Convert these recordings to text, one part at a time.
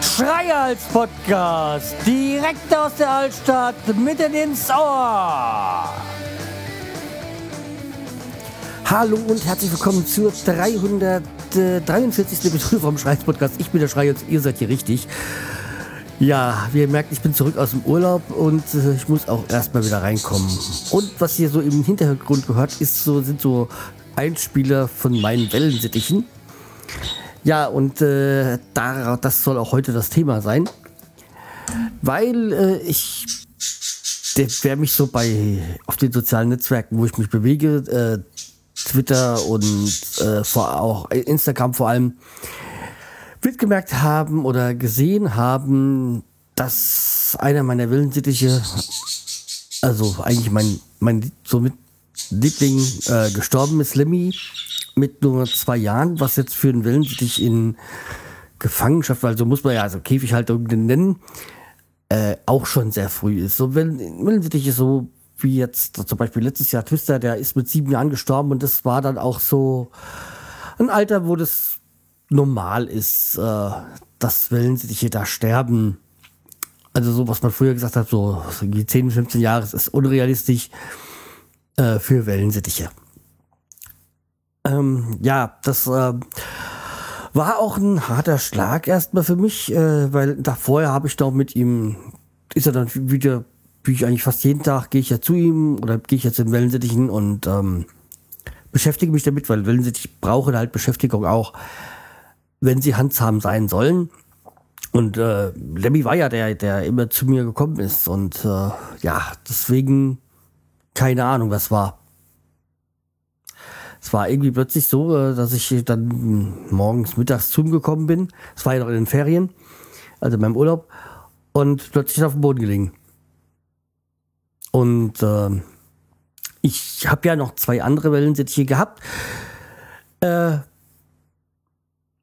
Schreihals Podcast, direkt aus der Altstadt, mitten ins Ohr. Hallo und herzlich willkommen zur 343. Episode vom Schreihals Podcast. Ich bin der Schreihals, ihr seid hier richtig. Ja, wie ihr merkt, ich bin zurück aus dem Urlaub und äh, ich muss auch erstmal wieder reinkommen. Und was hier so im Hintergrund gehört, ist so, sind so Einspieler von meinen Wellensittichen. Ja, und äh, da, das soll auch heute das Thema sein. Weil äh, ich, der, wer mich so bei auf den sozialen Netzwerken, wo ich mich bewege, äh, Twitter und äh, vor, auch Instagram vor allem, mitgemerkt haben oder gesehen haben, dass einer meiner Wellensittiche, also eigentlich mein, mein somit Liebling äh, gestorben ist, Lemmy, mit nur zwei Jahren, was jetzt für einen Wellensittich in Gefangenschaft, weil so muss man ja also Käfighaltung nennen, äh, auch schon sehr früh ist. So Wellensittich ist so wie jetzt zum Beispiel letztes Jahr Twister, der ist mit sieben Jahren gestorben und das war dann auch so ein Alter, wo das normal ist, äh, dass Wellensittiche da sterben. Also so, was man früher gesagt hat, so die 10, 15 Jahre, ist unrealistisch äh, für Wellensittiche. Ähm, ja, das äh, war auch ein harter Schlag erstmal für mich, äh, weil da vorher habe ich doch mit ihm, ist er dann wieder, wie ich eigentlich fast jeden Tag, gehe ich ja zu ihm oder gehe ich jetzt in Wellensittichen und ähm, beschäftige mich damit, weil Wellensittich brauchen halt Beschäftigung auch wenn sie handsam sein sollen. Und äh, Lemmy war ja der, der immer zu mir gekommen ist. Und äh, ja, deswegen keine Ahnung, was war. Es war irgendwie plötzlich so, äh, dass ich dann morgens, mittags zu ihm gekommen bin. Es war ja noch in den Ferien, also meinem Urlaub. Und plötzlich auf dem Boden gelegen. Und äh, ich habe ja noch zwei andere Wellensittiche gehabt. Äh,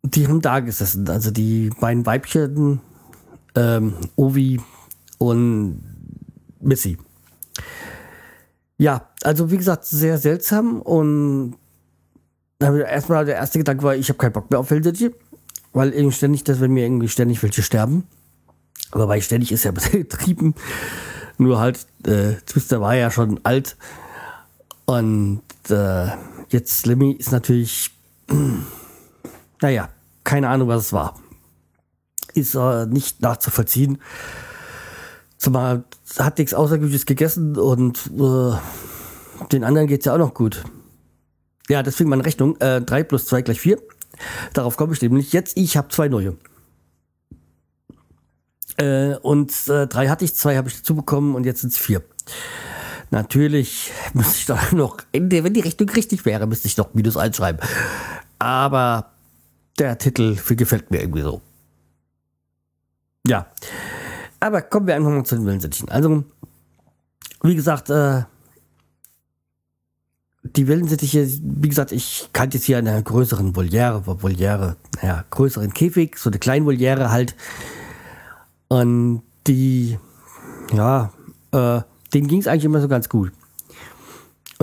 die haben da gesessen. Also die beiden Weibchen, ähm, Ovi und Missy. Ja, also wie gesagt, sehr seltsam und erstmal der erste Gedanke war, ich habe keinen Bock mehr auf Wellensittich, weil irgendwie ständig, dass wenn mir irgendwie ständig welche sterben. Aber weil ständig ist ja betrieben. Nur halt, äh, Twister war ja schon alt. Und äh, jetzt Slimmy ist natürlich naja, keine Ahnung, was es war. Ist äh, nicht nachzuvollziehen. Zumal hat nichts Außergewöhnliches gegessen und äh, den anderen geht es ja auch noch gut. Ja, deswegen meine Rechnung. Äh, 3 plus 2 gleich 4. Darauf komme ich nämlich jetzt. Ich habe zwei neue. Äh, und äh, drei hatte ich, zwei habe ich dazu bekommen und jetzt sind es vier. Natürlich müsste ich doch noch, wenn die Rechnung richtig wäre, müsste ich noch Minus einschreiben. Aber der Titel gefällt mir irgendwie so. Ja. Aber kommen wir einfach mal zu den Wellensittchen. Also, wie gesagt, äh, die Wellensittiche, wie gesagt, ich kannte jetzt hier in einer größeren Voliere, Voliere, naja, größeren Käfig, so eine kleine Voliere halt. Und die, ja, äh, denen ging es eigentlich immer so ganz gut.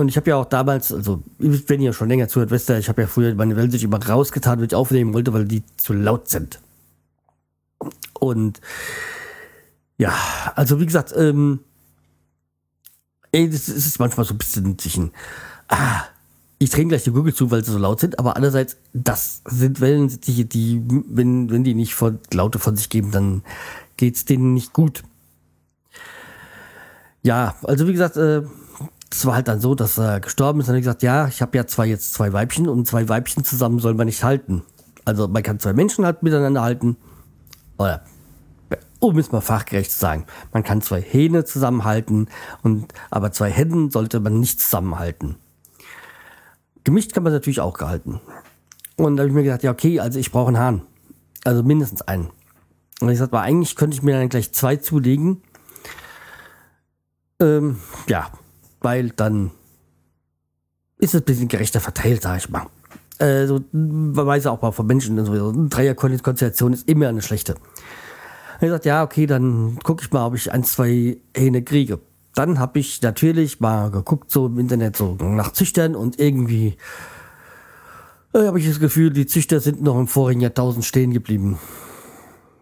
Und ich habe ja auch damals, also wenn ihr schon länger zuhört, wisst ihr, ich habe ja früher meine Wellen sich immer rausgetan, wenn ich aufnehmen wollte, weil die zu laut sind. Und ja, also wie gesagt, ähm, ey, das ist manchmal so ein bisschen sich ein, ah, ich drehe gleich die Gurgel zu, weil sie so laut sind, aber andererseits, das sind Wellen, die, die wenn, wenn die nicht von, Laute von sich geben, dann geht es denen nicht gut. Ja, also wie gesagt, äh, das war halt dann so, dass er gestorben ist. Und er gesagt, ja, ich habe ja zwei jetzt zwei Weibchen und zwei Weibchen zusammen soll man nicht halten. Also man kann zwei Menschen halt miteinander halten. Oder um es mal fachgerecht zu sagen, man kann zwei Hähne zusammenhalten und aber zwei Hennen sollte man nicht zusammenhalten. Gemischt kann man natürlich auch gehalten. Und da habe ich mir gedacht, ja okay, also ich brauche einen Hahn. Also mindestens einen. Und ich sagte, eigentlich könnte ich mir dann gleich zwei zulegen. Ähm, ja, weil dann ist es ein bisschen gerechter verteilt, sag ich mal. Äh, so, man weiß auch mal von Menschen, so, eine Dreierkonstellation ist immer eine schlechte. Er sagt, ja, okay, dann gucke ich mal, ob ich ein, zwei Hähne kriege. dann habe ich natürlich mal geguckt, so im Internet, so nach Züchtern und irgendwie äh, habe ich das Gefühl, die Züchter sind noch im vorigen Jahrtausend stehen geblieben.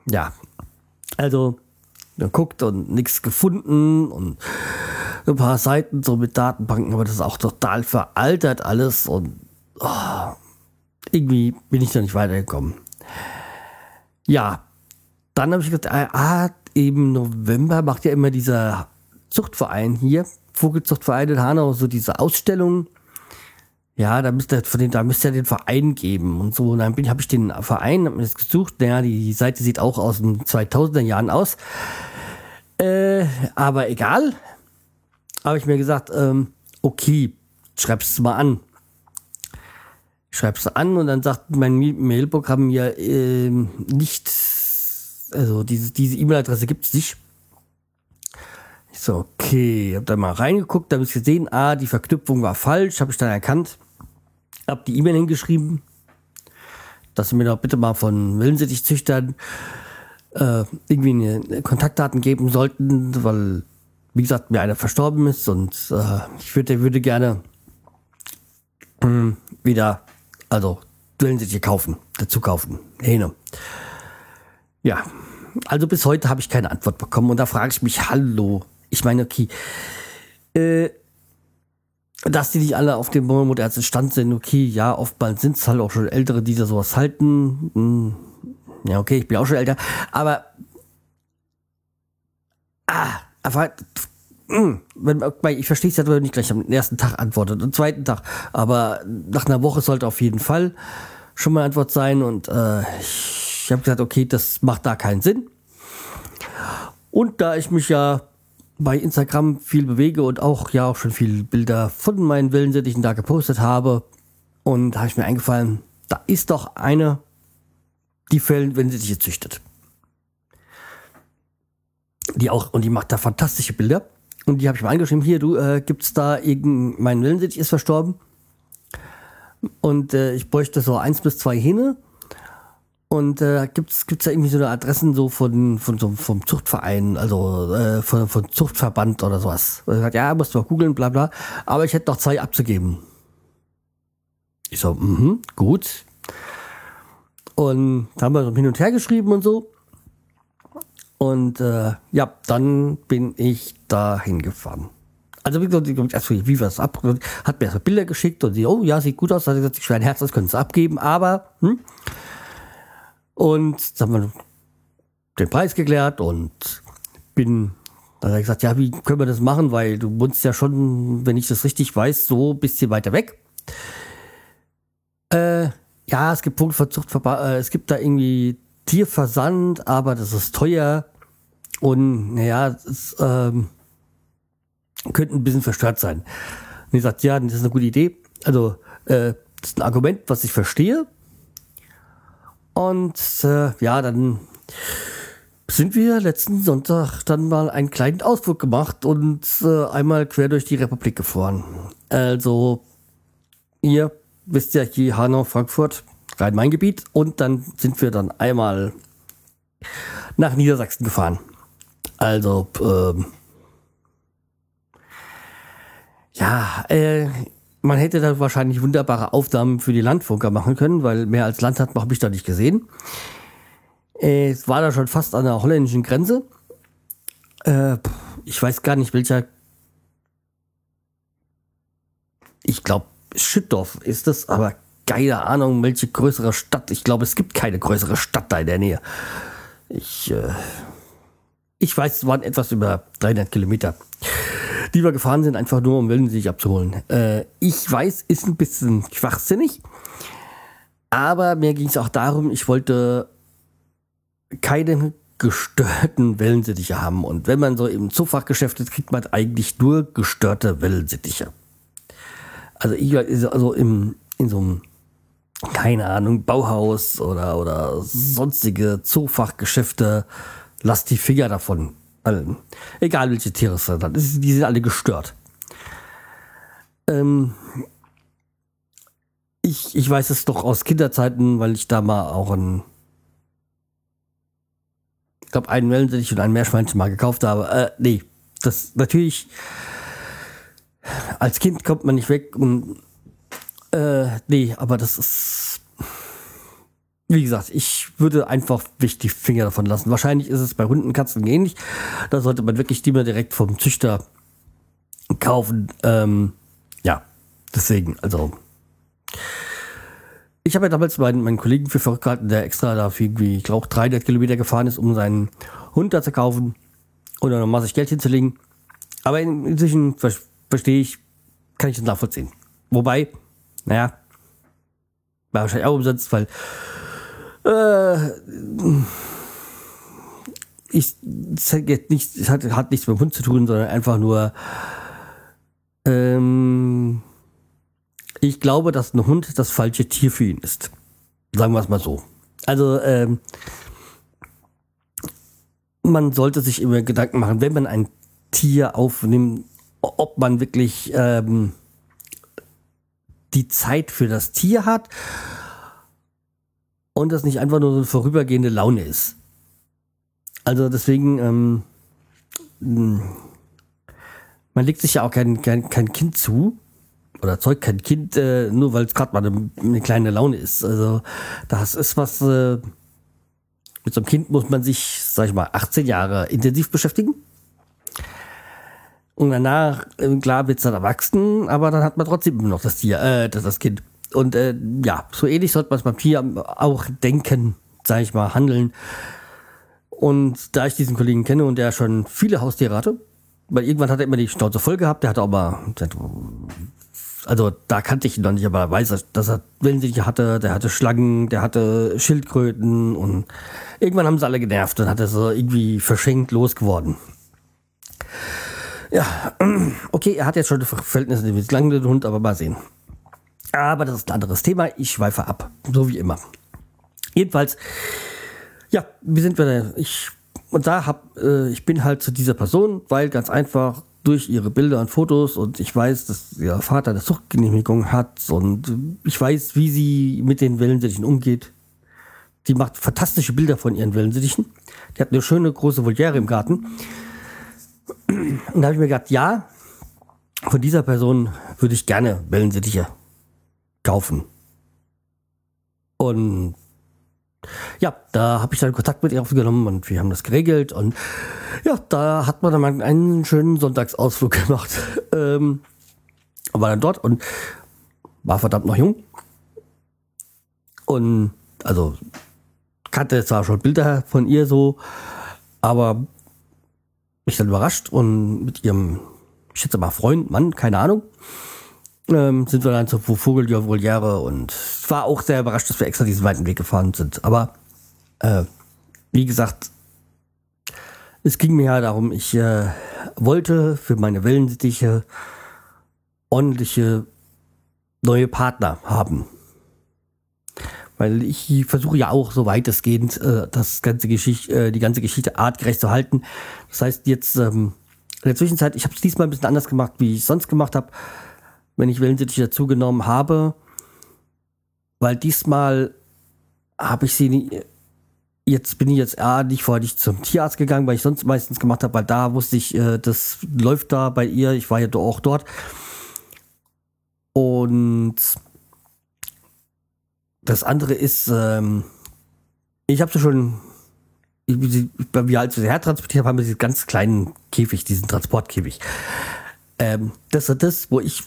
Ja, also geguckt und nichts gefunden und ein paar Seiten so mit Datenbanken, aber das ist auch total veraltert alles und oh, irgendwie bin ich da nicht weitergekommen. Ja, dann habe ich gesagt, ah, ah, im November macht ja immer dieser Zuchtverein hier, Vogelzuchtverein in Hanau, so diese Ausstellung. Ja, da müsste von den, da müsste ja den Verein geben und so. Und dann habe ich den Verein, habe mir das gesucht. Naja, die Seite sieht auch aus den 2000er Jahren aus. Äh, aber egal. Habe ich mir gesagt, ähm, okay, schreib's mal an. Ich schreib's an und dann sagt mein Mailprogramm mir äh, nicht, also diese diese E-Mail-Adresse gibt's nicht. Ich so, okay, hab da mal reingeguckt, habe ich gesehen, ah, die Verknüpfung war falsch, habe ich dann erkannt, hab die E-Mail hingeschrieben, dass sie mir doch bitte mal von Willensittichzüchtern äh, irgendwie eine Kontaktdaten geben sollten, weil, wie gesagt, mir einer verstorben ist und äh, ich würde, würde gerne mh, wieder, also Willensittiche kaufen, dazu kaufen. Hähne. Ja, also bis heute habe ich keine Antwort bekommen und da frage ich mich, hallo, ich meine, okay, äh, dass die nicht alle auf dem modernen Stand sind, okay, ja, oftmals sind es halt auch schon Ältere, die da sowas halten. Hm, ja, okay, ich bin auch schon älter, aber ah, aber hm, ich verstehe es ja, nicht gleich am ersten Tag antwortet, am zweiten Tag, aber nach einer Woche sollte auf jeden Fall schon mal Antwort sein und äh, ich habe gesagt, okay, das macht da keinen Sinn. Und da ich mich ja bei Instagram viel bewege und auch ja auch schon viele Bilder von meinen Wellensittichen da gepostet habe. Und habe ich mir eingefallen, da ist doch eine, die Fällen, wenn sie sich züchtet. Die auch, und die macht da fantastische Bilder. Und die habe ich mal angeschrieben, hier, du, äh, gibt's da irgendein, mein Wellensittich ist verstorben. Und äh, ich bräuchte so eins bis zwei Hähne und äh, gibt's gibt's da irgendwie so eine Adressen so von von so vom Zuchtverein, also äh, von, von Zuchtverband oder sowas. Und er sagt, ja, musst du mal googeln, bla bla. Aber ich hätte noch zwei abzugeben. Ich so, mhm, gut. Und da haben wir so hin und her geschrieben und so. Und äh, ja, dann bin ich da hingefahren. Also wie gesagt, erst wie wir es ab, hat mir so Bilder geschickt und sie, oh ja, sieht gut aus, hat gesagt, ich schwer ein Herz, das können sie abgeben, aber hm, und dann haben wir den Preis geklärt und bin dann hat er gesagt, ja, wie können wir das machen? Weil du wohnst ja schon, wenn ich das richtig weiß, so ein bisschen weiter weg. Äh, ja, es gibt Punktverzuchtverband, äh, es gibt da irgendwie Tierversand, aber das ist teuer. Und naja, es ähm, könnte ein bisschen verstört sein. Und ich sagt, ja, das ist eine gute Idee. Also, äh, das ist ein Argument, was ich verstehe. Und äh, ja, dann sind wir letzten Sonntag dann mal einen kleinen Ausflug gemacht und äh, einmal quer durch die Republik gefahren. Also, ihr wisst ja hier Hanau, Frankfurt, Rhein-Main-Gebiet und dann sind wir dann einmal nach Niedersachsen gefahren. Also, ähm, ja, äh, man hätte da wahrscheinlich wunderbare Aufnahmen für die Landfunker machen können, weil mehr als Land hat habe ich da nicht gesehen. Äh, es war da schon fast an der holländischen Grenze. Äh, ich weiß gar nicht, welcher. Ich glaube, Schüttdorf ist das, aber keine Ahnung, welche größere Stadt. Ich glaube, es gibt keine größere Stadt da in der Nähe. Ich, äh, ich weiß, es waren etwas über 300 Kilometer die wir gefahren sind, einfach nur um Willen sich abzuholen. Äh, ich weiß, ist ein bisschen schwachsinnig, aber mir ging es auch darum, ich wollte keine gestörten Wellensittiche haben. Und wenn man so im Zoofachgeschäft ist, kriegt man eigentlich nur gestörte Wellensittiche. Also ich also im, in so einem, keine Ahnung, Bauhaus oder, oder sonstige Zoofachgeschäfte, lass die Finger davon. Also, egal welche Tiere es sind, die sind alle gestört. Ähm, ich, ich weiß es doch aus Kinderzeiten, weil ich da mal auch ein, ich glaube, einen Wellensittich und ein Meerschweinchen mal gekauft habe. Äh, nee, das natürlich, als Kind kommt man nicht weg und äh, nee, aber das ist, wie gesagt, ich würde einfach die Finger davon lassen. Wahrscheinlich ist es bei Hunden, Katzen ähnlich. Da sollte man wirklich die mal direkt vom Züchter kaufen. Ähm, ja, deswegen, also. Ich habe ja damals meinen, meinen Kollegen für verrückt gehalten, der extra da irgendwie, ich glaube, 300 Kilometer gefahren ist, um seinen Hund da zu kaufen und dann massig Geld hinzulegen. Aber inzwischen verstehe ich, kann ich das nachvollziehen. Wobei, naja, war wahrscheinlich auch umsonst, weil äh, ich, es hat, nicht, es hat, hat nichts mit dem Hund zu tun, sondern einfach nur, ähm, ich glaube, dass ein Hund das falsche Tier für ihn ist. Sagen wir es mal so. Also, ähm, man sollte sich immer Gedanken machen, wenn man ein Tier aufnimmt, ob man wirklich ähm, die Zeit für das Tier hat und das nicht einfach nur so eine vorübergehende Laune ist. Also deswegen, ähm, hm, man legt sich ja auch kein, kein, kein Kind zu oder zeugt kein Kind, äh, nur weil es gerade mal eine, eine, kleine Laune ist. Also das ist was, äh, mit so einem Kind muss man sich, sag ich mal, 18 Jahre intensiv beschäftigen. Und danach, äh, klar, wird es dann erwachsen, aber dann hat man trotzdem noch das Tier, äh, das, das Kind. Und äh, ja, so ähnlich sollte man es beim Tier auch denken, sage ich mal, handeln. Und da ich diesen Kollegen kenne und der schon viele Haustiere hatte, weil irgendwann hat er immer die Schnauze voll gehabt, der hatte mal, also da kannte ich ihn noch nicht, aber er weiß, dass er Wellensittiche hatte, der hatte Schlangen, der hatte Schildkröten und irgendwann haben sie alle genervt und hat er so irgendwie verschenkt losgeworden. Ja, okay, er hat jetzt schon Verhältnisse mit lang den Hund, aber mal sehen. Aber das ist ein anderes Thema. Ich schweife ab, so wie immer. Jedenfalls, ja, wie sind wir da? Ich und da hab äh, ich bin halt zu dieser Person, weil ganz einfach durch ihre Bilder und Fotos und ich weiß, dass ihr Vater eine Zuchtgenehmigung hat und ich weiß, wie sie mit den Wellensittichen umgeht. Die macht fantastische Bilder von ihren Wellensittichen. Die hat eine schöne große Voliere im Garten. Und da habe ich mir gedacht, ja, von dieser Person würde ich gerne Wellensittiche kaufen. Und ja, da habe ich dann Kontakt mit ihr aufgenommen und wir haben das geregelt. Und ja, da hat man dann mal einen schönen Sonntagsausflug gemacht. Ähm, war dann dort und war verdammt noch jung. Und also kannte zwar schon Bilder von ihr so, aber mich dann überrascht und mit ihrem, ich schätze mal Freund, Mann, keine Ahnung, ähm, sind wir dann zur Vogeljahre und war auch sehr überrascht, dass wir extra diesen weiten Weg gefahren sind. Aber äh, wie gesagt, es ging mir ja darum, ich äh, wollte für meine Wellensittiche ordentliche neue Partner haben. Weil ich versuche ja auch so weitestgehend äh, das ganze Geschichte, äh, die ganze Geschichte artgerecht zu halten. Das heißt jetzt ähm, in der Zwischenzeit, ich habe es diesmal ein bisschen anders gemacht, wie ich sonst gemacht habe, wenn ich Wellensittiche dazu genommen habe, weil diesmal habe ich sie nie, jetzt bin ich jetzt ah, nicht vorher nicht zum Tierarzt gegangen, weil ich sonst meistens gemacht habe, weil da wusste ich, äh, das läuft da bei ihr, ich war ja auch dort. Und das andere ist, ähm, ich habe sie schon, wie, wie als wir sie hertransportiert haben, haben wir diesen ganz kleinen Käfig, diesen Transportkäfig. Ähm, das ist das, wo ich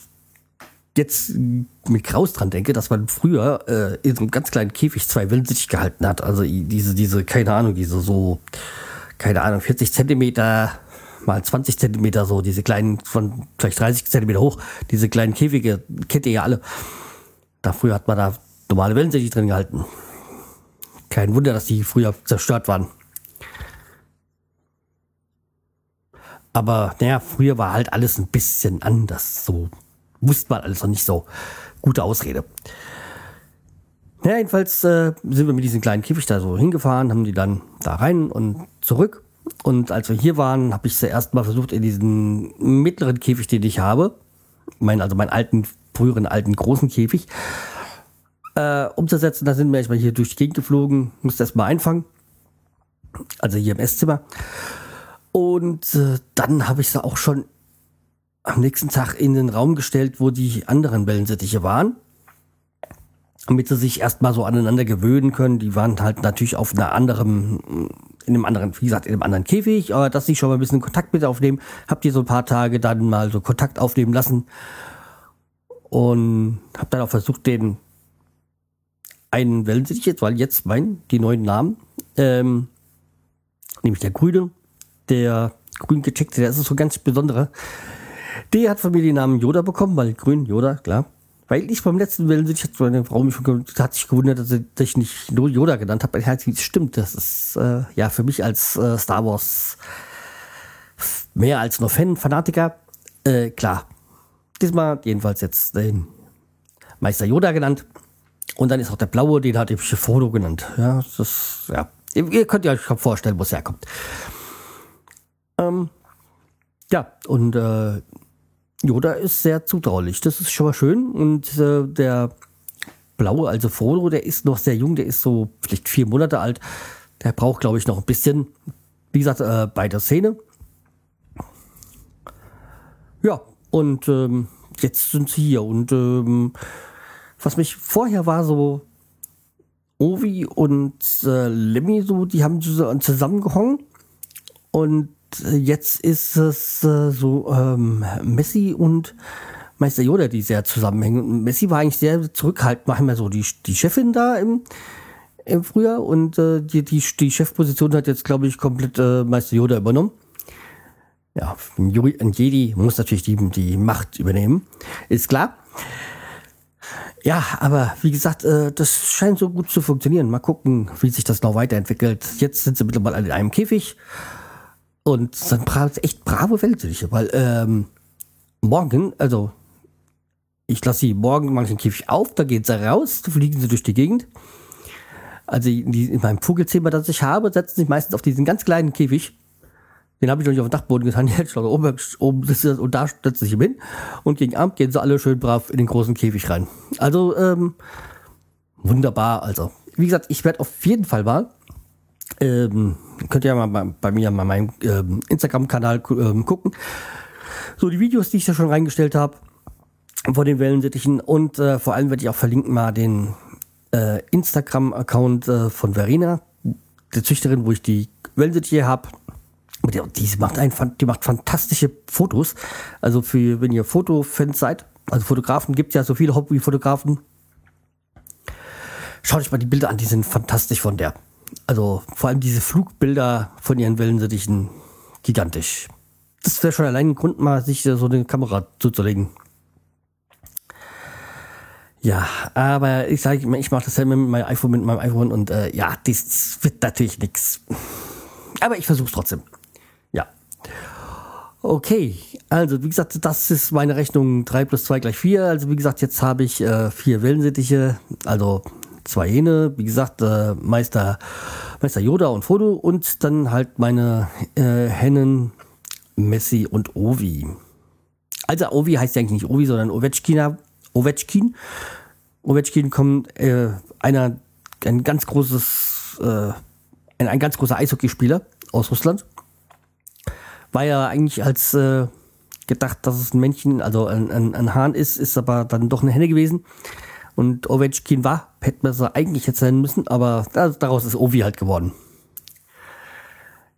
jetzt mit Kraus dran denke, dass man früher äh, in so einem ganz kleinen Käfig zwei Wellensittich gehalten hat. Also diese, diese, keine Ahnung, diese so, keine Ahnung, 40 Zentimeter mal 20 Zentimeter so, diese kleinen, von vielleicht 30 Zentimeter hoch, diese kleinen Käfige, kennt ihr ja alle. Da früher hat man da normale Wellensittich drin gehalten. Kein Wunder, dass die früher zerstört waren. Aber naja, früher war halt alles ein bisschen anders. So wusste man alles noch nicht so. Gute Ausrede. Naja, jedenfalls äh, sind wir mit diesem kleinen Käfig da so hingefahren, haben die dann da rein und zurück. Und als wir hier waren, habe ich zuerst mal versucht, in diesen mittleren Käfig, den ich habe, mein, also meinen alten, früheren alten großen Käfig, äh, umzusetzen. Da sind wir erstmal hier durch die Gegend geflogen, musste erstmal einfangen. Also hier im Esszimmer. Und äh, dann habe ich sie auch schon am nächsten Tag in den Raum gestellt, wo die anderen Wellensittiche waren. Damit sie sich erstmal so aneinander gewöhnen können. Die waren halt natürlich auf einer anderen, in einem anderen, wie gesagt, in einem anderen Käfig, aber dass sie schon mal ein bisschen Kontakt mit aufnehmen, habt ihr so ein paar Tage dann mal so Kontakt aufnehmen lassen. Und hab dann auch versucht, den einen Wellensittich jetzt, weil jetzt mein, die neuen Namen, ähm, nämlich der Grüne, der grün gecheckte, der ist so ganz besonderer. Der hat von mir den Namen Yoda bekommen, weil grün, Yoda, klar. Weil ich beim letzten Wellensittich, hat meine Frau mich schon, hat sich gewundert, dass ich nicht nur Yoda genannt habe. Ja, stimmt, das ist äh, ja für mich als äh, Star Wars mehr als nur Fan, Fanatiker, äh, klar. Diesmal jedenfalls jetzt den Meister Yoda genannt. Und dann ist auch der blaue, den hat ich Foto genannt. Ja, das, ja. Ihr könnt euch vorstellen, wo es herkommt. Ähm, ja, und äh, Yoda ist sehr zutraulich. Das ist schon mal schön. Und äh, der blaue, also Frodo, der ist noch sehr jung, der ist so vielleicht vier Monate alt. Der braucht, glaube ich, noch ein bisschen, wie gesagt, äh, bei der Szene. Ja, und ähm, jetzt sind sie hier. Und ähm, was mich vorher war, so Ovi und äh, Lemmy, so, die haben zusammengehangen. Und jetzt ist es äh, so ähm, Messi und Meister Yoda, die sehr zusammenhängen. Und Messi war eigentlich sehr zurückhaltend, machen wir so die, die Chefin da im, im Frühjahr und äh, die, die, die Chefposition hat jetzt, glaube ich, komplett äh, Meister Yoda übernommen. Ja, ein Jedi muss natürlich die, die Macht übernehmen, ist klar. Ja, aber wie gesagt, äh, das scheint so gut zu funktionieren. Mal gucken, wie sich das noch weiterentwickelt. Jetzt sind sie mittlerweile in einem Käfig und sind bra echt brave Weltsittiche, weil ähm, morgen, also ich lasse sie morgen manchen Käfig auf, da gehen sie raus, fliegen sie durch die Gegend. Also in, die, in meinem Vogelzimmer, das ich habe, setzen sich meistens auf diesen ganz kleinen Käfig. Den habe ich noch nicht auf den Dachboden getan, jetzt schon oben, oben und da setze ich ihn hin. Und gegen Abend gehen sie alle schön brav in den großen Käfig rein. Also, ähm, wunderbar. Also, wie gesagt, ich werde auf jeden Fall mal ähm, könnt ihr ja mal bei, bei mir mal meinem ähm, Instagram-Kanal ähm, gucken. So, die Videos, die ich da schon reingestellt habe, vor den Wellensittichen und äh, vor allem werde ich auch verlinken mal den äh, Instagram-Account äh, von Verena, der Züchterin, wo ich die Wellensittiche habe. Die macht, ein, die macht fantastische Fotos. Also für, wenn ihr Fotofans seid, also Fotografen, gibt ja so viele Hobbyfotografen. Schaut euch mal die Bilder an, die sind fantastisch von der. Also vor allem diese Flugbilder von ihren Wellensittichen gigantisch. Das wäre schon allein ein Grund, mal sich so eine Kamera zuzulegen. Ja, aber ich sage immer, ich mache das ja mit meinem iPhone, mit meinem iPhone und äh, ja, das wird natürlich nichts. Aber ich versuche es trotzdem. Okay, also wie gesagt, das ist meine Rechnung 3 plus 2 gleich 4. Also wie gesagt, jetzt habe ich äh, vier Wellensittiche, also zwei Hähne, wie gesagt, äh, Meister, Meister Yoda und Frodo und dann halt meine äh, Hennen Messi und Ovi. Also Ovi heißt ja eigentlich nicht Ovi, sondern Ovechkina, Ovechkin. Ovechkin kommt äh, einer, ein ganz großes, äh, ein, ein ganz großer Eishockeyspieler aus Russland. War ja eigentlich als äh, gedacht, dass es ein Männchen, also ein, ein, ein Hahn ist, ist aber dann doch eine Henne gewesen. Und Ovechkin war, hätte man es eigentlich jetzt sein müssen, aber daraus ist Ovi halt geworden.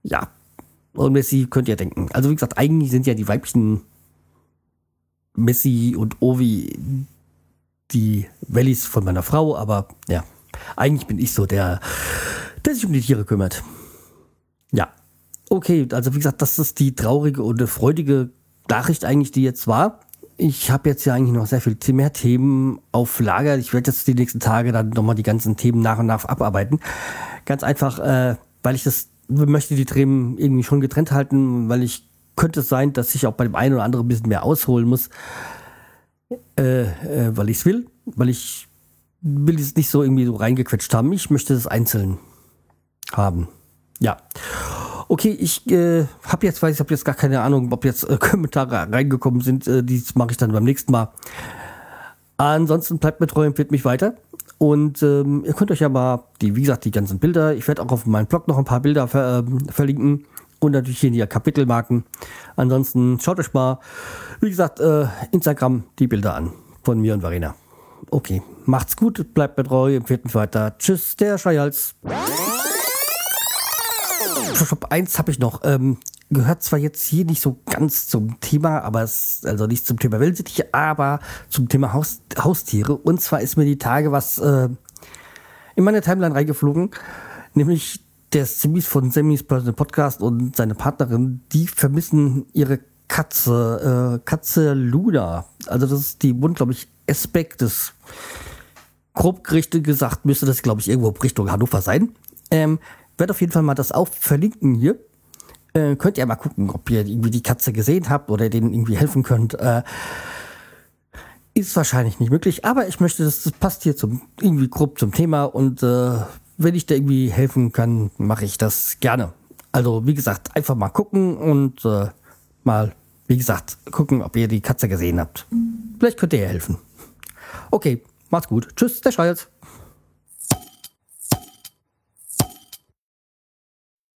Ja. Und Messi könnt ihr denken. Also wie gesagt, eigentlich sind ja die weiblichen Messi und Ovi die Wellis von meiner Frau, aber ja, eigentlich bin ich so der, der sich um die Tiere kümmert. Ja. Okay, also wie gesagt, das ist die traurige und freudige Nachricht eigentlich, die jetzt war ich habe jetzt ja eigentlich noch sehr viel mehr Themen auf Lager. Ich werde jetzt die nächsten Tage dann nochmal die ganzen Themen nach und nach abarbeiten. Ganz einfach, äh, weil ich das möchte die Themen irgendwie schon getrennt halten, weil ich könnte es sein, dass ich auch bei dem einen oder anderen ein bisschen mehr ausholen muss, äh, äh, weil ich es will, weil ich will es nicht so irgendwie so reingequetscht haben. Ich möchte es einzeln haben. Ja. Okay, ich äh, habe jetzt, weiß ich habe jetzt gar keine Ahnung, ob jetzt äh, Kommentare reingekommen sind. Äh, die mache ich dann beim nächsten Mal. Ansonsten bleibt mir treu, empfiehlt mich weiter. Und ähm, ihr könnt euch ja mal, die, wie gesagt, die ganzen Bilder, ich werde auch auf meinem Blog noch ein paar Bilder ver, äh, verlinken. und natürlich hier in die Kapitelmarken. Ansonsten schaut euch mal, wie gesagt, äh, Instagram die Bilder an von mir und Verena. Okay, macht's gut, bleibt mir treu, empfehlt mich weiter. Tschüss, der Schreihals. Shop 1 habe ich noch. Ähm, gehört zwar jetzt hier nicht so ganz zum Thema, aber es, also nicht zum Thema Wellensittich, aber zum Thema Haus, Haustiere. Und zwar ist mir die Tage was äh, in meine Timeline reingeflogen, nämlich der Simis von Semis Personal Podcast und seine Partnerin, die vermissen ihre Katze, äh, Katze Luna. Also das ist die Wund, glaube ich, Aspekt des grob gerichtet gesagt, müsste das, glaube ich, irgendwo Richtung Hannover sein. Ähm, werde auf jeden Fall mal das auch verlinken hier. Äh, könnt ihr mal gucken, ob ihr irgendwie die Katze gesehen habt oder denen irgendwie helfen könnt. Äh, ist wahrscheinlich nicht möglich, aber ich möchte, das, das passt hier zum, irgendwie grob zum Thema und äh, wenn ich da irgendwie helfen kann, mache ich das gerne. Also, wie gesagt, einfach mal gucken und äh, mal, wie gesagt, gucken, ob ihr die Katze gesehen habt. Vielleicht könnt ihr helfen. Okay, macht's gut. Tschüss, der Schreils.